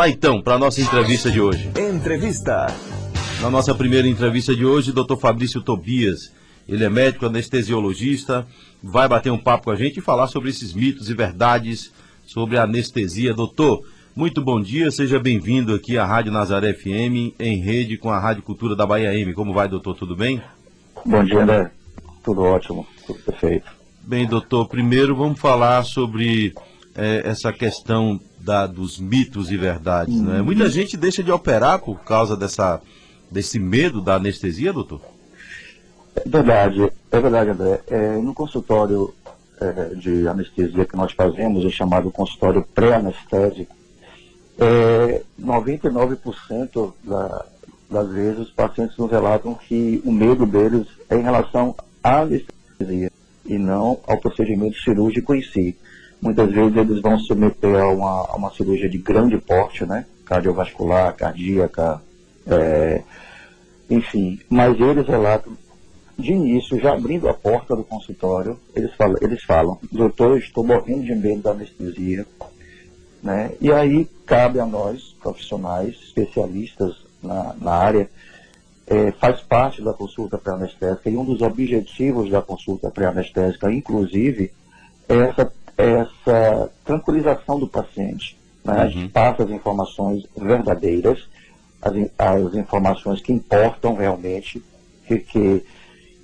lá então, para a nossa entrevista de hoje. Entrevista. Na nossa primeira entrevista de hoje, Dr. Fabrício Tobias. Ele é médico anestesiologista, vai bater um papo com a gente e falar sobre esses mitos e verdades sobre a anestesia. Doutor, muito bom dia, seja bem-vindo aqui à Rádio Nazaré FM, em rede com a Rádio Cultura da Bahia M. Como vai, doutor? Tudo bem? Bom dia, André. Tudo ótimo, tudo perfeito. Bem, doutor, primeiro vamos falar sobre é, essa questão da, dos mitos e verdades. Né? Uhum. Muita gente deixa de operar por causa dessa, desse medo da anestesia, doutor? É verdade, é verdade, André. É, no consultório é, de anestesia que nós fazemos, o chamado consultório pré-anestésico, é, 99% da, das vezes os pacientes nos relatam que o medo deles é em relação à anestesia e não ao procedimento cirúrgico em si. Muitas vezes eles vão submeter a uma, a uma cirurgia de grande porte, né? Cardiovascular, cardíaca, é, enfim. Mas eles relatam, de início, já abrindo a porta do consultório, eles falam, eles falam doutor, estou morrendo de medo da anestesia. Né? E aí cabe a nós, profissionais, especialistas na, na área, é, faz parte da consulta pré-anestésica e um dos objetivos da consulta pré-anestésica, inclusive, é essa essa tranquilização do paciente. Né? Uhum. A gente passa as informações verdadeiras, as, as informações que importam realmente, que, que,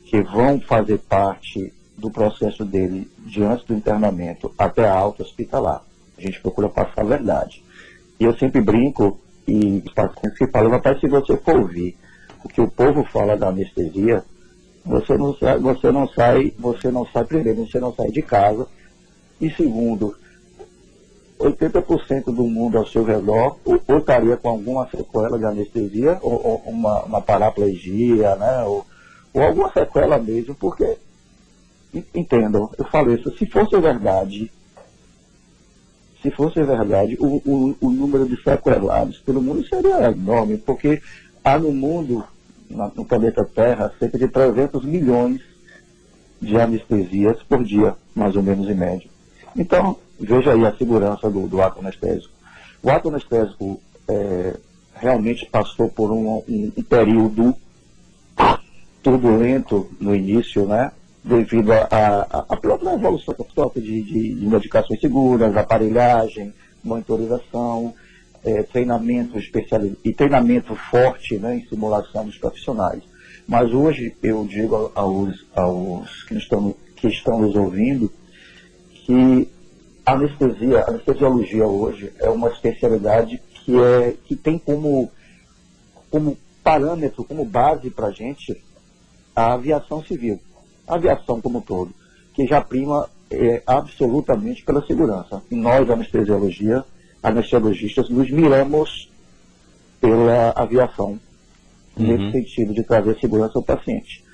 que vão fazer parte do processo dele diante do internamento até a alta hospitalar. A gente procura passar a verdade. E eu sempre brinco, e os pacientes que falam, rapaz, se você for ouvir o que o povo fala da anestesia, você não sai, você não sai, você não sai primeiro, você não sai de casa, e segundo, 80% do mundo ao seu redor ou, ou, estaria com alguma sequela de anestesia, ou, ou uma, uma, paraplegia, né? Ou, ou, alguma sequela mesmo, porque, entendam, eu falei isso, se fosse verdade, se fosse verdade, o, o, o número de sequelados pelo mundo seria enorme, porque há no mundo, no planeta Terra, cerca de 300 milhões de anestesias por dia, mais ou menos em média. Então, veja aí a segurança do, do ato anestésico. O ato anestésico é, realmente passou por um, um, um, período turbulento no início, né? Devido à própria evolução de, de, de medicações seguras, aparelhagem, monitorização, é, treinamento especial e treinamento forte né, em simulação dos profissionais. Mas hoje eu digo aos, aos que, estão, que estão nos ouvindo que a anestesia, a anestesiologia hoje é uma especialidade que, é, que tem como, como parâmetro, como base para a gente, a aviação civil. A aviação como um todo, que já prima é, absolutamente pela segurança. E nós, anestesiologia, anestesiologistas, nos miramos pela aviação, uhum. nesse sentido de trazer segurança ao paciente.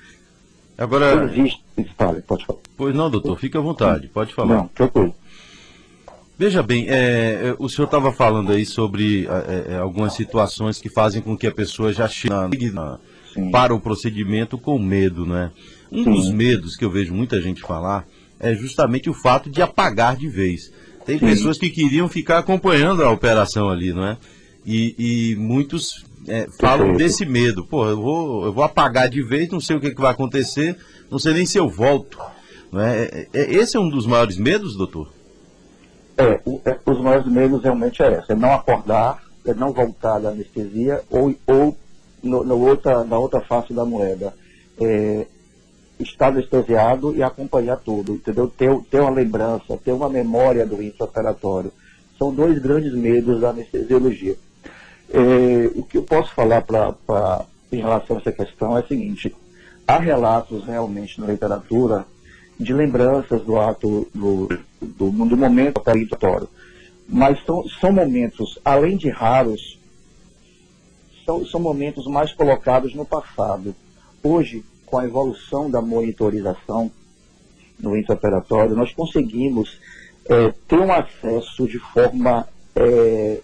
Agora. Existe. Fale, pode falar. Pois não, doutor, fique à vontade, pode falar. Não, tranquilo. Veja bem, é, é o senhor estava falando aí sobre é, é, algumas situações que fazem com que a pessoa já chegue para o procedimento com medo, né? Um Sim. dos medos que eu vejo muita gente falar é justamente o fato de apagar de vez. Tem Sim. pessoas que queriam ficar acompanhando a operação ali, não é? E, e muitos é, falam desse medo. Pô, eu vou, eu vou apagar de vez, não sei o que, que vai acontecer, não sei nem se eu volto. Não é? é, é esse é um dos maiores medos, doutor? É, o, é, os maiores medos realmente é essa, é não acordar, é não voltar da anestesia ou, ou no, no outra, na outra face da moeda. É, estar anestesiado e acompanhar tudo, entendeu? Ter, ter uma lembrança, ter uma memória do intraoperatório. São dois grandes medos da anestesiologia. É, o que eu posso falar pra, pra, em relação a essa questão é o seguinte, há relatos realmente na literatura de lembranças do ato, do, do, do momento operatório. Mas são, são momentos, além de raros, são, são momentos mais colocados no passado. Hoje, com a evolução da monitorização no intraoperatório, nós conseguimos é, ter um acesso de forma é,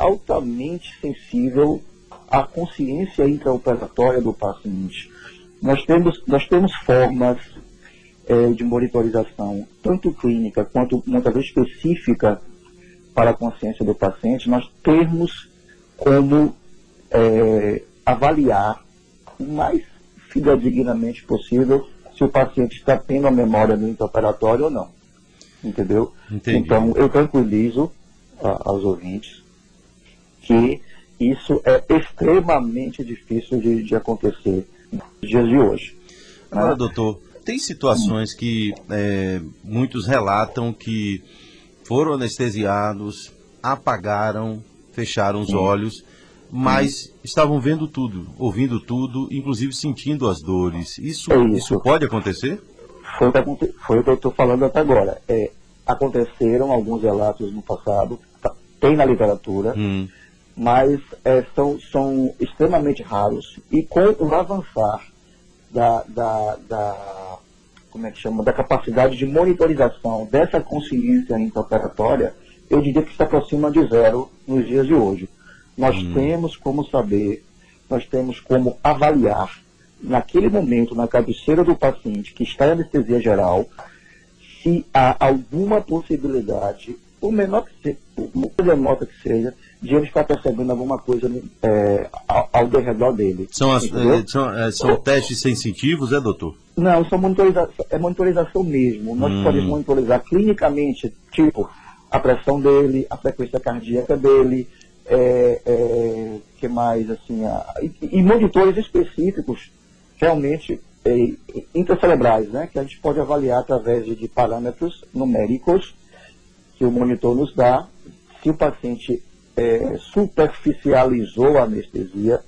altamente sensível à consciência intraoperatória do paciente. Nós temos, nós temos formas é, de monitorização, tanto clínica quanto muitas vezes específica para a consciência do paciente, nós termos como é, avaliar o mais fidedignamente possível se o paciente está tendo a memória no intraoperatório ou não. Entendeu? Entendi. Então, eu tranquilizo a, aos ouvintes que isso é extremamente difícil de, de acontecer nos dias de hoje. Agora, né? doutor, tem situações que é, muitos relatam que foram anestesiados, apagaram, fecharam os olhos, mas estavam vendo tudo, ouvindo tudo, inclusive sentindo as dores. Isso, é isso. isso pode acontecer? Foi o que, foi o que eu estou falando até agora. É, aconteceram alguns relatos no passado, tá, tem na literatura, hum. Mas é, são, são extremamente raros. E com o avançar da, da, da, como é que chama, da capacidade de monitorização dessa consciência intraoperatória, eu diria que se aproxima de zero nos dias de hoje. Nós hum. temos como saber, nós temos como avaliar, naquele momento, na cabeceira do paciente que está em anestesia geral, se há alguma possibilidade, por menor que seja, por remota que seja, de ele estar percebendo alguma coisa é, ao, ao redor dele. São, as, é, são, é, são testes sensitivos, é, doutor? Não, são monitorização, é monitorização mesmo. Nós hum. podemos monitorizar clinicamente, tipo, a pressão dele, a frequência cardíaca dele, é, é, que mais, assim, a, e, e monitores específicos, realmente, é, intracerebrais, né, que a gente pode avaliar através de, de parâmetros numéricos que o monitor nos dá, se o paciente é, superficializou a anestesia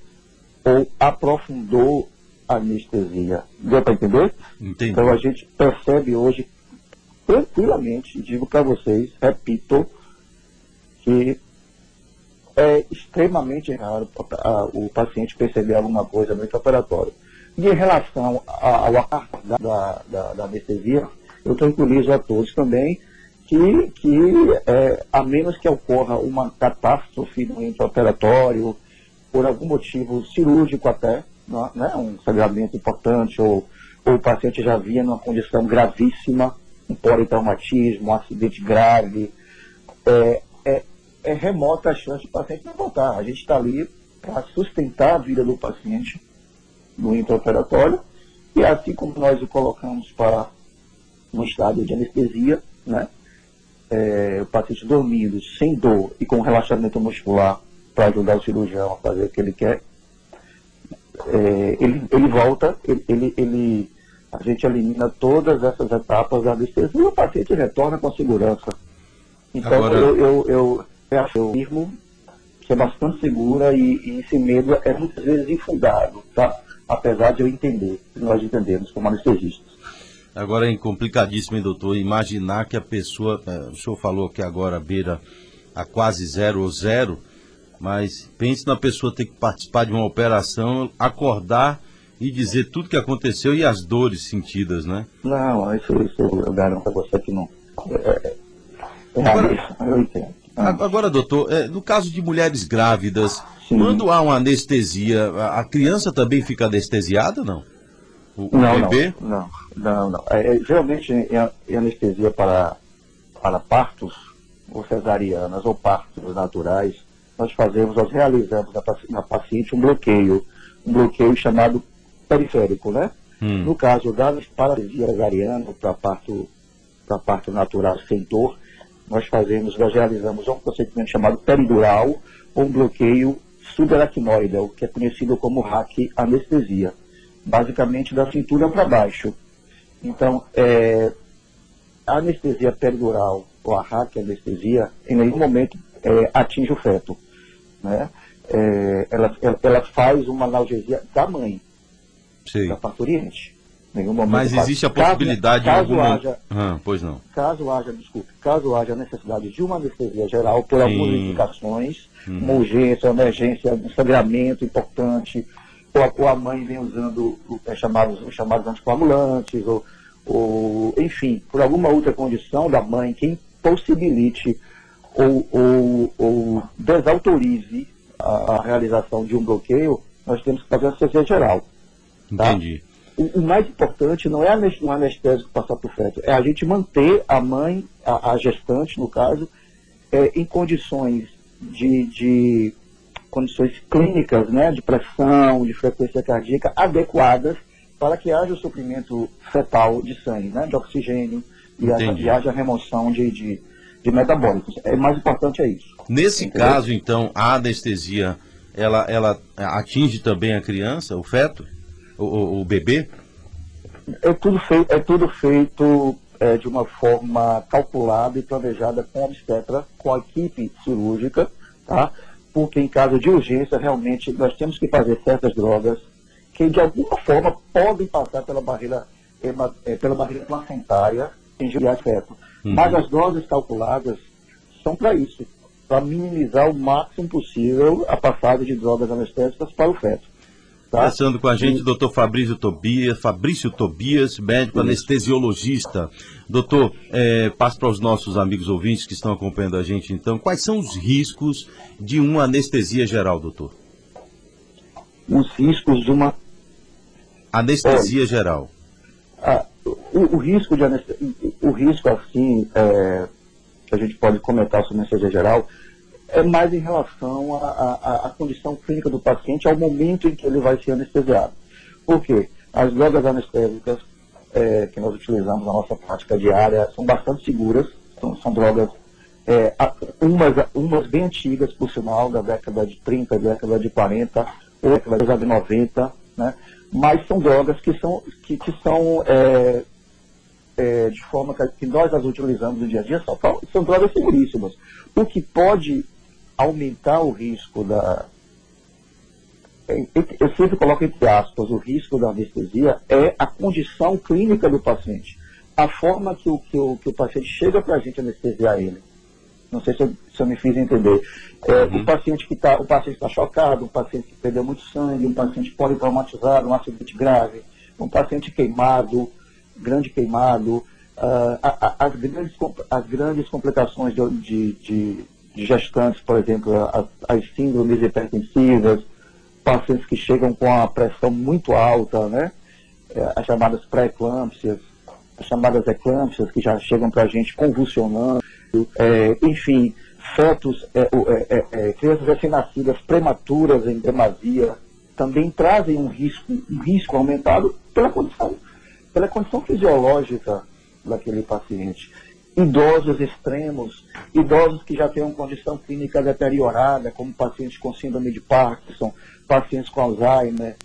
ou aprofundou a anestesia. Deu para entender? Entendi. Então a gente percebe hoje tranquilamente, digo para vocês, repito, que é extremamente raro o paciente perceber alguma coisa no operatório. E em relação ao acarto da, da, da, anestesia, eu tranquilizo a todos também que, que é, a menos que ocorra uma catástrofe no intraoperatório, por algum motivo cirúrgico até, né, um sangramento importante, ou, ou o paciente já vinha numa condição gravíssima, um politraumatismo, um acidente grave, é, é, é remota a chance do paciente não voltar. A gente está ali para sustentar a vida do paciente no intraoperatório, e assim como nós o colocamos para um estado de anestesia, né? É, o paciente dormindo, sem dor e com relaxamento muscular para ajudar o cirurgião a fazer o que ele quer, é, ele, ele volta, ele, ele, a gente elimina todas essas etapas da anestesia e o paciente retorna com segurança. Então Agora... eu, eu, eu, eu acho mesmo que é bastante segura e, e esse medo é muitas vezes infundado, tá? apesar de eu entender, nós entendemos como anestesistas. Agora é complicadíssimo, hein, doutor, imaginar que a pessoa, é, o senhor falou que agora beira a quase zero ou zero, mas pense na pessoa ter que participar de uma operação, acordar e dizer tudo que aconteceu e as dores sentidas, né? Não, isso, isso eu garanto a você que não. É, é, agora, eu entendo. Agora, doutor, é, no caso de mulheres grávidas, Sim. quando há uma anestesia, a criança também fica anestesiada, não? O, o não, bebê? Não, não, não. É, é, geralmente, em, em, anestesia para, para partos, ou cesarianas, ou partos naturais, nós fazemos, nós realizamos na, na paciente um bloqueio, um bloqueio chamado periférico, né? Hum. No caso da paralisia cesariana, para parto, para parto natural sem dor, nós fazemos, nós realizamos um procedimento chamado peridural, ou um bloqueio subaracnoide, o que é conhecido como hack anestesia, basicamente da cintura para baixo. Então, é, a anestesia peridural ou a hack anestesia, em nenhum momento é, atinge o feto. Né? É, ela, ela, faz uma analgesia da mãe, Sim. da parturiente. Nenhum momento Mas existe a possibilidade caso, caso alguma... haja, ah, pois não. Caso haja, desculpe, caso haja necessidade de uma anestesia geral por Sim. algumas indicações, hum. uma urgência, uma emergência, um sangramento importante, ou a, mãe vem usando é, chamados, os chamados anticoagulantes, ou, ou, enfim, por alguma outra condição da mãe que impossibilite ou, ou, ou desautorize a, a, realização de um bloqueio, nós temos que fazer a anestesia geral. Tá? Entendi o, o, mais importante não é o anestésico passar para o feto, é a gente manter a mãe, a, a, gestante, no caso, é, em condições de, de condições clínicas, né, de pressão, de frequência cardíaca adequadas para que haja o suprimento fetal de sangue, né, de oxigênio e haja, e haja, remoção de, de, de, metabólicos. É mais importante é isso. Nesse Entendeu? caso, então, a anestesia ela, ela atinge também a criança, o feto, o, o, o bebê? É tudo feito, é tudo feito é, de uma forma calculada e planejada com a obstetra, com a equipe cirúrgica, tá? Porque em caso de urgência, realmente, nós temos que fazer certas drogas que, de alguma forma, podem passar pela barreira, é, pela barreira placentária em gerar feto. Uhum. Mas as doses calculadas são para isso, para minimizar o máximo possível a passagem de drogas anestésicas para o feto. Tá? Conversando com a gente, o doutor Fabrício Tobias, Fabrício Tobias, médico Isso. anestesiologista. Doutor, é, passo para os nossos amigos ouvintes que estão acompanhando a gente, então, quais são os riscos de uma anestesia geral, doutor? Os riscos de uma... Anestesia é, geral. A, o, o, risco de anestesia, o risco, assim, é, que a gente pode comentar sobre anestesia geral, é mais em relação à condição clínica do paciente ao momento em que ele vai ser anestesiado. Por quê? As drogas anestésicas é, que nós utilizamos na nossa prática diária são bastante seguras, são, são drogas, é, umas, umas bem antigas, por sinal, da década de 30, década de 40, outras década de 90, né? mas são drogas que são, que, que são é, é, de forma que nós as utilizamos no dia a dia, são, são drogas seguríssimas. O que pode aumentar o risco da. Eu sempre coloco entre aspas, o risco da anestesia é a condição clínica do paciente. A forma que o, que o, que o paciente chega para a gente anestesiar ele. Não sei se eu, se eu me fiz entender. É, uhum. O paciente que está, está chocado, um paciente que perdeu muito sangue, um paciente politraumatizado, um acidente grave, um paciente queimado, grande queimado, uh, as, grandes, as grandes complicações de, de, de de gestantes, por exemplo, as, as síndromes hipertensivas, pacientes que chegam com a pressão muito alta, né? É, as chamadas pré-eclâmpsias, as chamadas eclâmpsias que já chegam para a gente convulsionando, é, enfim, fetos, é, é, é, é crianças recém-nascidas prematuras em demasia, também trazem um risco, um risco aumentado pela condição, pela condição fisiológica daquele paciente idosos extremos, idosos que já têm uma condição clínica deteriorada, como pacientes com síndrome de Parkinson, pacientes com Alzheimer,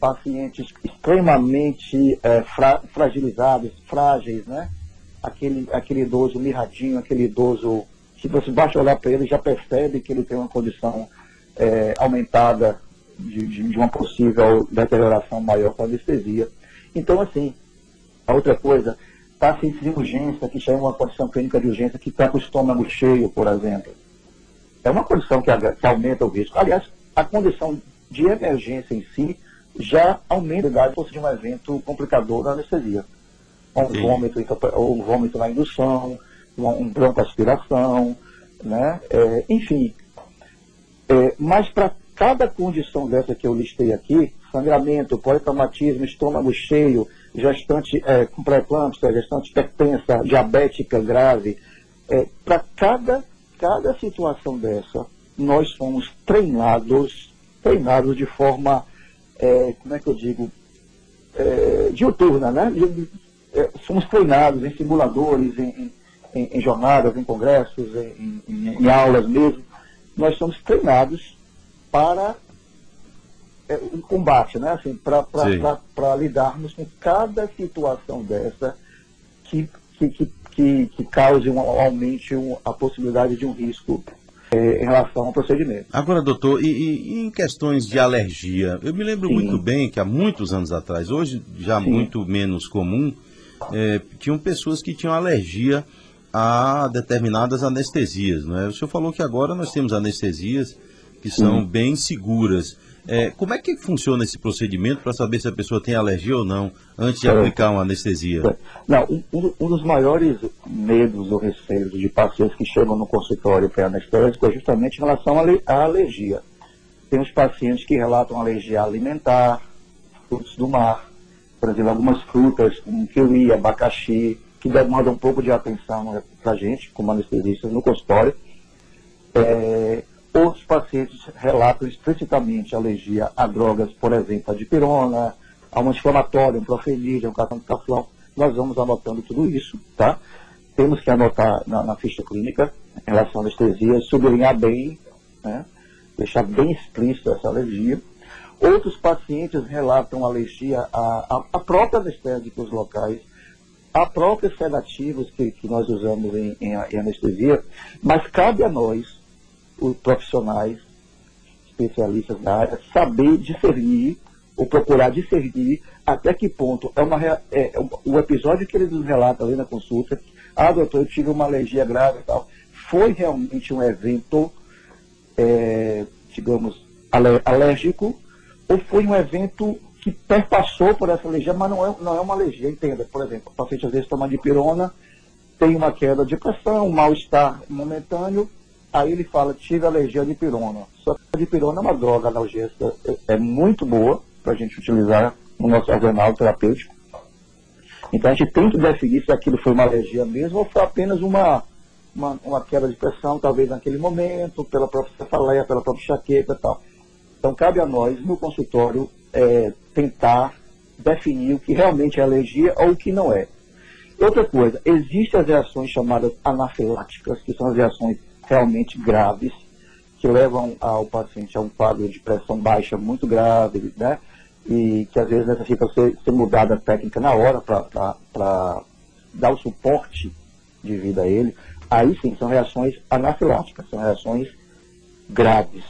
pacientes extremamente é, fra fragilizados, frágeis, né? Aquele, aquele idoso mirradinho, aquele idoso que você basta olhar para ele já percebe que ele tem uma condição é, aumentada de, de, de, uma possível deterioração maior com anestesia. Então, assim, a outra coisa, pacientes de urgência, que chegam uma condição clínica de urgência, que está com o estômago cheio, por exemplo. É uma condição que, que, aumenta o risco. Aliás, a condição de emergência em si já aumenta a idade de um evento complicador da anestesia. Um vômito, um vômito na indução, um broncoaspiração, né? É, enfim. É, mas para cada condição dessa que eu listei aqui, sangramento, politraumatismo, estômago cheio, gestante é, com pré-eclâmpsia, gestante hipertensa, diabética grave, é, para cada, cada situação dessa, nós somos treinados, treinados de forma, é, como é que eu digo, é, diuturna, né? É, somos treinados em simuladores, em, em, em jornadas, em congressos, em, em, aulas mesmo. Nós somos treinados para um combate, né? Assim, para lidarmos com cada situação dessa que, que, que, que, cause um, aumente um, a possibilidade de um risco é, em relação ao procedimento. Agora, doutor, e, e, em questões de alergia, eu me lembro Sim. muito bem que há muitos anos atrás, hoje já Sim. muito menos comum, é, tinham pessoas que tinham alergia a determinadas anestesias. Não é? O senhor falou que agora nós temos anestesias que são bem seguras. É, como é que funciona esse procedimento para saber se a pessoa tem alergia ou não antes de aplicar uma anestesia? Não, um, um, dos maiores medos ou receios de pacientes que chegam no consultório pré-anestésico é justamente em relação à alergia. Tem os pacientes que relatam alergia alimentar, frutos do mar, por exemplo, algumas frutas, como kiwi, abacaxi, que demandam um pouco de atenção para a gente, como anestesistas no consultório. É, outros pacientes relatam explicitamente alergia a drogas, por exemplo, a dipirona, a um inflamatório, um profenil, um catanotaflão. Nós vamos anotando tudo isso, tá? Temos que anotar na, na ficha clínica em relação à anestesia, sublinhar bem, né? deixar bem explícito essa alergia. Outros pacientes relatam alergia a, a, a próprios anestésicos locais, a próprios sedativos que, que nós usamos em, em, em anestesia, mas cabe a nós, os profissionais, especialistas da área, saber discernir ou procurar discernir até que ponto é uma é, é, o episódio que eles nos relatam ali na consulta, ah, doutor, eu tive uma alergia grave e tal, foi realmente um evento, é, digamos, alérgico, ou foi um evento que perpassou por essa alergia, mas não é, não é uma alergia, entenda. Por exemplo, o paciente às vezes toma dipirona, tem uma queda de pressão, um mal-estar momentâneo, aí ele fala, tive alergia de dipirona. Só que a dipirona é uma droga analgésica, é, é muito boa para a gente utilizar no nosso arsenal terapêutico. Então a gente tem que definir se aquilo foi uma alergia mesmo ou foi apenas uma, uma, uma queda de pressão, talvez naquele momento, pela própria cefaleia, pela própria enxaqueca e tal. Então, cabe a nós, no consultório, é, tentar definir o que realmente é alergia ou o que não é. Outra coisa, existem as reações chamadas anafiláticas, que são as reações realmente graves, que levam ao paciente a um quadro de pressão baixa muito grave, né? E que às vezes necessita ser, ser mudada a técnica na hora para dar o suporte de vida a ele. Aí sim, são reações anafiláticas, são reações graves.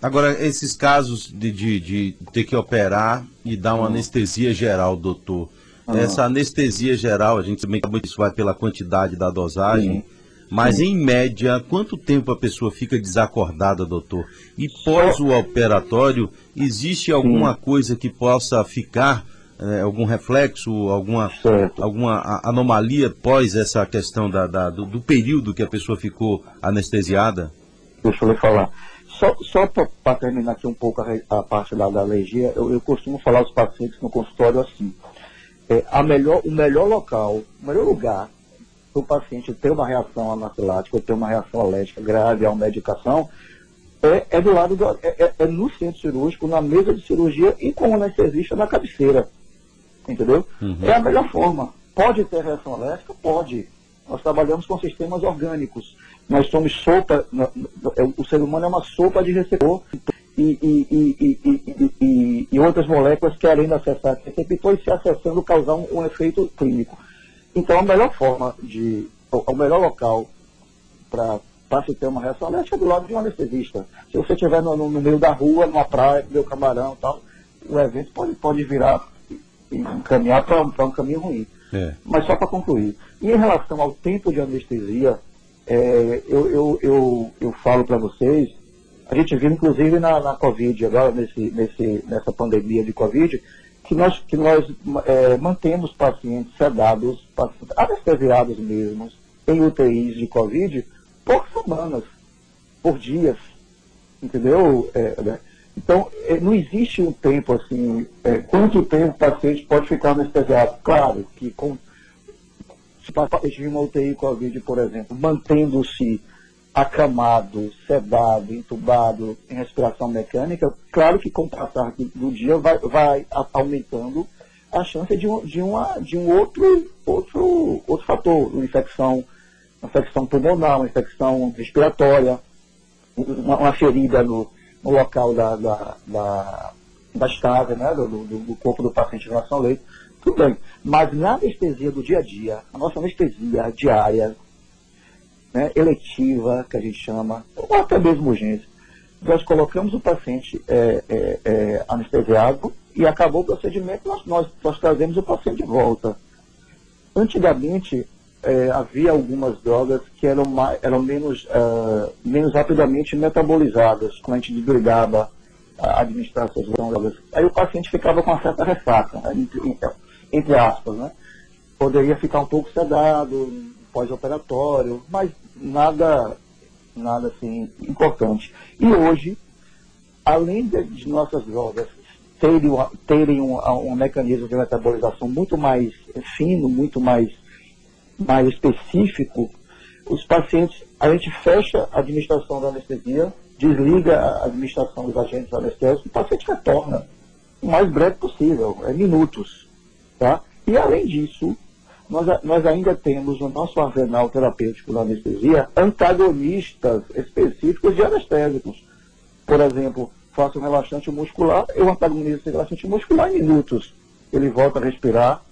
Agora, esses casos de, de, de ter que operar e dar uma hum. anestesia geral, doutor, hum. essa anestesia geral, a gente também sabe que isso vai pela quantidade da dosagem, sim. Mas sim. em média, quanto tempo a pessoa fica desacordada, doutor? E pós o operatório, existe alguma sim. coisa que possa ficar, é, algum reflexo, alguma, alguma anomalia pós essa questão da, da do, do período que a pessoa ficou anestesiada? Deixa eu lhe falar. Só, só para terminar aqui um pouco a, a parte da, da alergia, eu, eu, costumo falar aos pacientes no consultório assim, é, a melhor, o melhor local, o melhor lugar o paciente ter uma reação anafilática ou ter uma reação alérgica grave a uma medicação é, é do lado do, é, é, é, no centro cirúrgico, na mesa de cirurgia e com o anestesista na cabeceira. Entendeu? Uhum. É a melhor forma. Pode ter reação alérgica? Pode. Nós trabalhamos com sistemas orgânicos. Nós somos sopa, é, o ser humano é uma sopa de receptor e, e, e, e outras moléculas querendo acessar esse receptor e se acessando causar um, um, efeito clínico. Então a melhor forma de, o, melhor local para se ter uma reação alérgica é do lado de um anestesista. Se você estiver no, no, meio da rua, numa praia, meu camarão tal, o evento pode, pode virar e encaminhar para um caminho ruim. É. Mas só para concluir. E em relação ao tempo de anestesia, é, eu, eu, eu, eu falo para vocês, a gente viu inclusive na, na Covid, agora nesse, nesse, nessa pandemia de Covid, que nós, que nós é, mantemos pacientes sedados, pacientes anestesiados mesmo, em UTIs de Covid, por semanas, por dias, entendeu? É, né? Então, é, não existe um tempo assim, é, quanto tempo o paciente pode ficar anestesiado. Claro que com de uma UTI Covid, por exemplo, mantendo-se acamado, sedado, entubado, em respiração mecânica, claro que com o passar do dia vai, vai aumentando a chance de um, de uma, de um outro, outro, outro fator, uma infecção, uma infecção pulmonar, uma infecção respiratória, uma, uma ferida no, no local da, da, da, da né, do, do, do corpo do paciente em relação ao leito. Tudo bem. Mas na anestesia do dia a dia, a nossa anestesia diária, né, eletiva, que a gente chama, ou até mesmo urgência, nós colocamos o paciente é, é, é, anestesiado e acabou o procedimento, nós, nós, nós trazemos o paciente de volta. Antigamente, é, havia algumas drogas que eram, mais, eram menos, uh, menos rapidamente metabolizadas, quando a gente desligava a administração das drogas. Aí o paciente ficava com uma certa ressaca. Né? Então, entre aspas, né? Poderia ficar um pouco sedado, pós-operatório, mas nada, nada assim importante. E hoje, além de, nossas drogas terem, terem um, um, mecanismo de metabolização muito mais fino, muito mais, mais específico, os pacientes, a gente fecha a administração da anestesia, desliga a administração dos agentes anestésicos, o paciente retorna o mais breve possível, é minutos. Tá? E além disso, nós, nós ainda temos no nosso arsenal terapêutico da anestesia antagonistas específicos de anestésicos. Por exemplo, faço um relaxante muscular, eu antagonizo esse relaxante muscular em minutos. Ele volta a respirar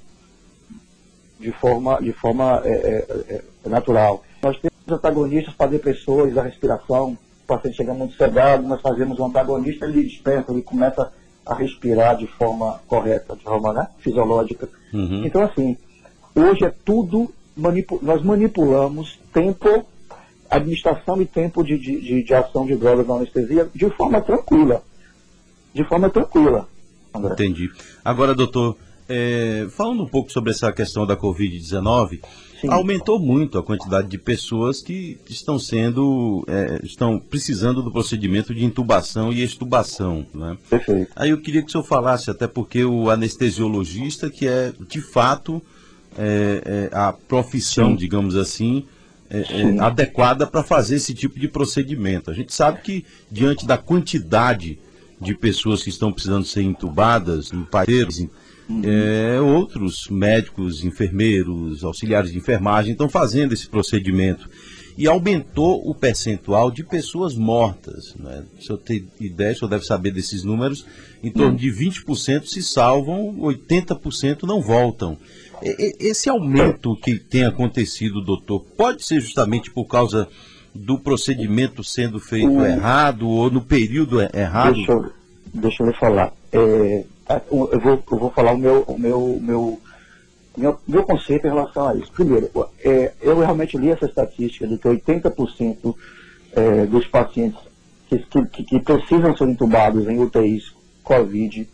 de forma, de forma é, é, é, natural. Nós temos antagonistas para depressores da respiração. O paciente chega muito sedado, nós fazemos um antagonista, ele desperta, ele começa a respirar de forma correta, de forma né, fisiológica. Uhum. Então, assim, hoje é tudo, manipu nós manipulamos tempo, administração e tempo de, de, de, ação de drogas na anestesia de forma tranquila. De forma tranquila. André. Entendi. Agora, doutor, é, falando um pouco sobre essa questão da Covid-19, aumentou muito a quantidade de pessoas que estão sendo, é, estão precisando do procedimento de intubação e extubação. Né? Perfeito. Aí eu queria que o senhor falasse, até porque o anestesiologista, que é de fato é, é a profissão, Sim. digamos assim, é, é, adequada para fazer esse tipo de procedimento. A gente sabe que, diante da quantidade de pessoas que estão precisando ser intubadas no país, uhum. é, outros médicos, enfermeiros, auxiliares de enfermagem estão fazendo esse procedimento. E aumentou o percentual de pessoas mortas. Né? Se eu tenho ideia, o senhor deve saber desses números, em torno uhum. de 20% se salvam, 80% não voltam. Esse aumento que tem acontecido, doutor, pode ser justamente por causa do procedimento sendo feito errado ou no período errado? Deixa eu, deixa eu falar. É, eu, vou, eu vou falar o meu, o meu, meu, meu, meu conceito em relação a isso. Primeiro, é, eu realmente li essa estatística de que 80% é, dos pacientes que, que, que precisam ser entubados em UTIs COVID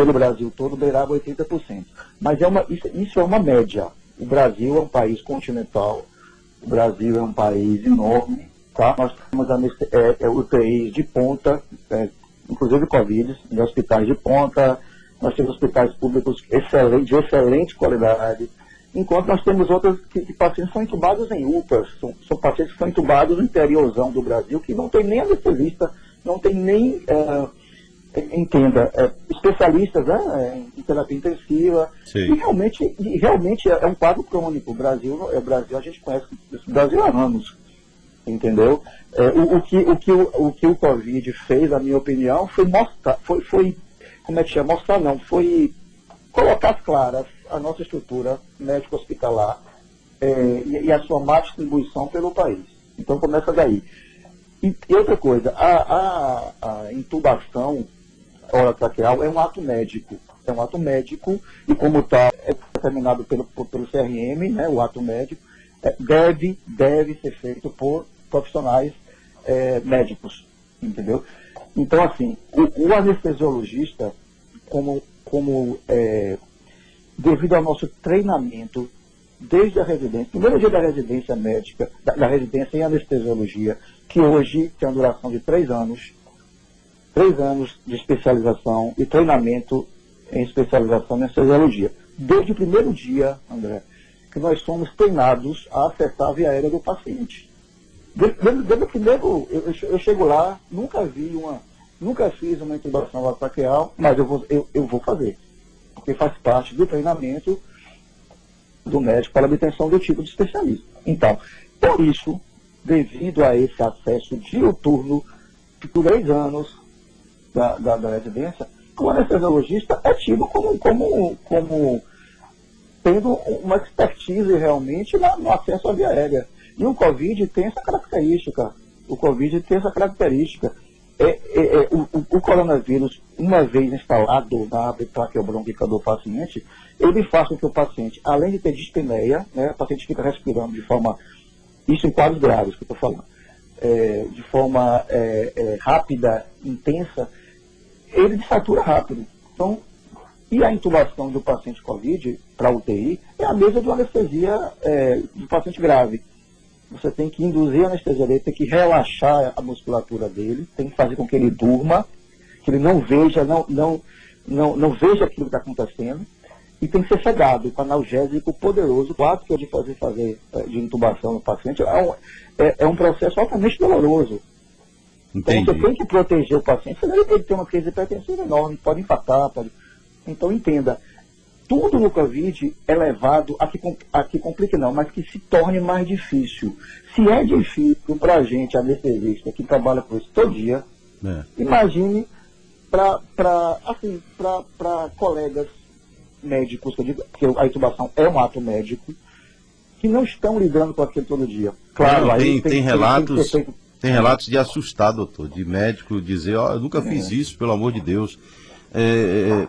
pelo Brasil todo beirava 80%. Mas é uma, isso, isso é uma média. O Brasil é um país continental, o Brasil é um país enorme, tá? Nós temos a, é, é, UTIs de ponta, é, inclusive Covid, de hospitais de ponta, nós temos hospitais públicos excelente, de excelente qualidade, enquanto nós temos outros que, que pacientes são entubados em UPAs, são, são, pacientes que são entubados no interiorzão do Brasil, que não tem nem anestesista, não tem nem é, entenda, é, especialistas né, em terapia intensiva, Sim. e realmente, e realmente é, é um quadro crônico. O Brasil, é, o Brasil a gente conhece o Brasil há anos, entendeu? É, o, o, que, o, que, o, o que o Covid fez, na minha opinião, foi mostrar, foi, foi como é que chama? Mostrar não, foi colocar as claras a nossa estrutura médico-hospitalar é, e, e, a sua má distribuição pelo país. Então começa daí. E, e outra coisa, a, a, a intubação orotraqueal é um ato médico. É um ato médico e como está é determinado pelo, pelo CRM, né, o ato médico, é, deve, deve ser feito por profissionais é, médicos, entendeu? Então, assim, o, o anestesiologista, como, como é, devido ao nosso treinamento desde a residência, primeiro dia da residência médica, da, da residência em anestesiologia, que hoje tem uma duração de três anos, três anos de especialização e treinamento em especialização em anestesiologia. Desde o primeiro dia, André, que nós somos treinados a acessar a via aérea do paciente. Desde, desde o primeiro, eu, eu, chego lá, nunca vi uma, nunca fiz uma intubação latraqueal, mas eu vou, eu, eu vou fazer, porque faz parte do treinamento do médico para a obtenção do tipo de especialista. Então, por isso, devido a esse acesso diuturno, por três anos, da, da, da residência, o anestesiologista é tido como, como, como tendo uma expertise realmente no acesso à via aérea. E o Covid tem essa característica. O Covid tem essa característica. É, é, é o, o, coronavírus, uma vez instalado na traqueobronquica do paciente, ele faz com que o paciente, além de ter dispneia, né, o paciente fica respirando de forma, isso em quadros graves que eu estou falando, é, de forma é, é, rápida, intensa, ele desatura rápido. Então, e a intubação do paciente COVID para UTI é a mesma de uma anestesia é, do paciente grave. Você tem que induzir a anestesia dele, tem que relaxar a musculatura dele, tem que fazer com que ele durma, que ele não veja, não, não, não, não veja aquilo que está acontecendo. e tem que ser cegado com analgésico poderoso. O ato que de fazer, fazer eh, de intubação no paciente é um, é, é um processo altamente doloroso. Entendi. Então você tem que proteger o paciente, senão ele pode ter uma crise hipertensiva enorme, pode infartar, pode... Então entenda, tudo no Covid é levado a que, a que complique não, mas que se torne mais difícil. Se é difícil para a gente, anestesista, que trabalha com isso todo dia, é. imagine para assim, colegas médicos, que a intubação é um ato médico, que não estão lidando com aquilo todo dia. Claro, não, tem, tem, tem, relatos. Tem, tem relatos de assustar, doutor, de médico dizer, ó, oh, eu nunca é. fiz isso, pelo amor de Deus. É,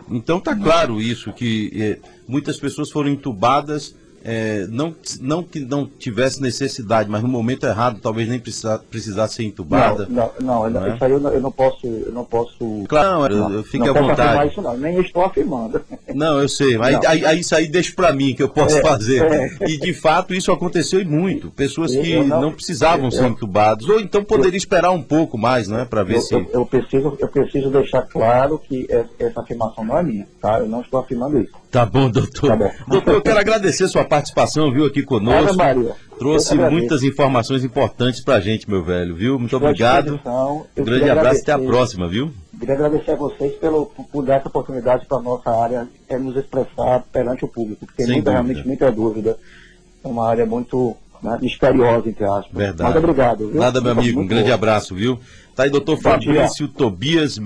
é, então tá claro isso, que é, muitas pessoas foram entubadas é, não, não que não tivesse necessidade, mas no momento errado talvez nem precisar, precisasse ser entubada. Não, não, não, não é? isso aí eu não, eu não, posso, eu não posso. Claro, não, eu, fique à vontade. Isso não, nem estou afirmando. Não, eu sei, mas aí, aí, isso aí deixa para mim que eu posso é, fazer. É. E de fato isso aconteceu e muito. Pessoas que não, não, precisavam ser entubadas, ou então poderia esperar um pouco mais, né, para ver eu, se. Eu, eu, preciso, eu preciso deixar claro que essa afirmação não é minha, tá? Eu não estou afirmando isso. Tá bom, doutor. Tá bom. Doutor, eu quero agradecer sua participação, viu, aqui conosco. Maria. Trouxe muitas informações importantes pra gente, meu velho, viu? Muito obrigado. Um grande abraço e até a próxima, viu? Queria agradecer a vocês pelo, por dar essa oportunidade para a nossa área é nos expressar perante o público, porque tem muita, realmente muita dúvida. É uma área muito né, misteriosa, entre aspas. Verdade. Muito obrigado. Viu? Nada, meu amigo. Um grande abraço, viu? Tá aí, doutor Fabrício Tobias.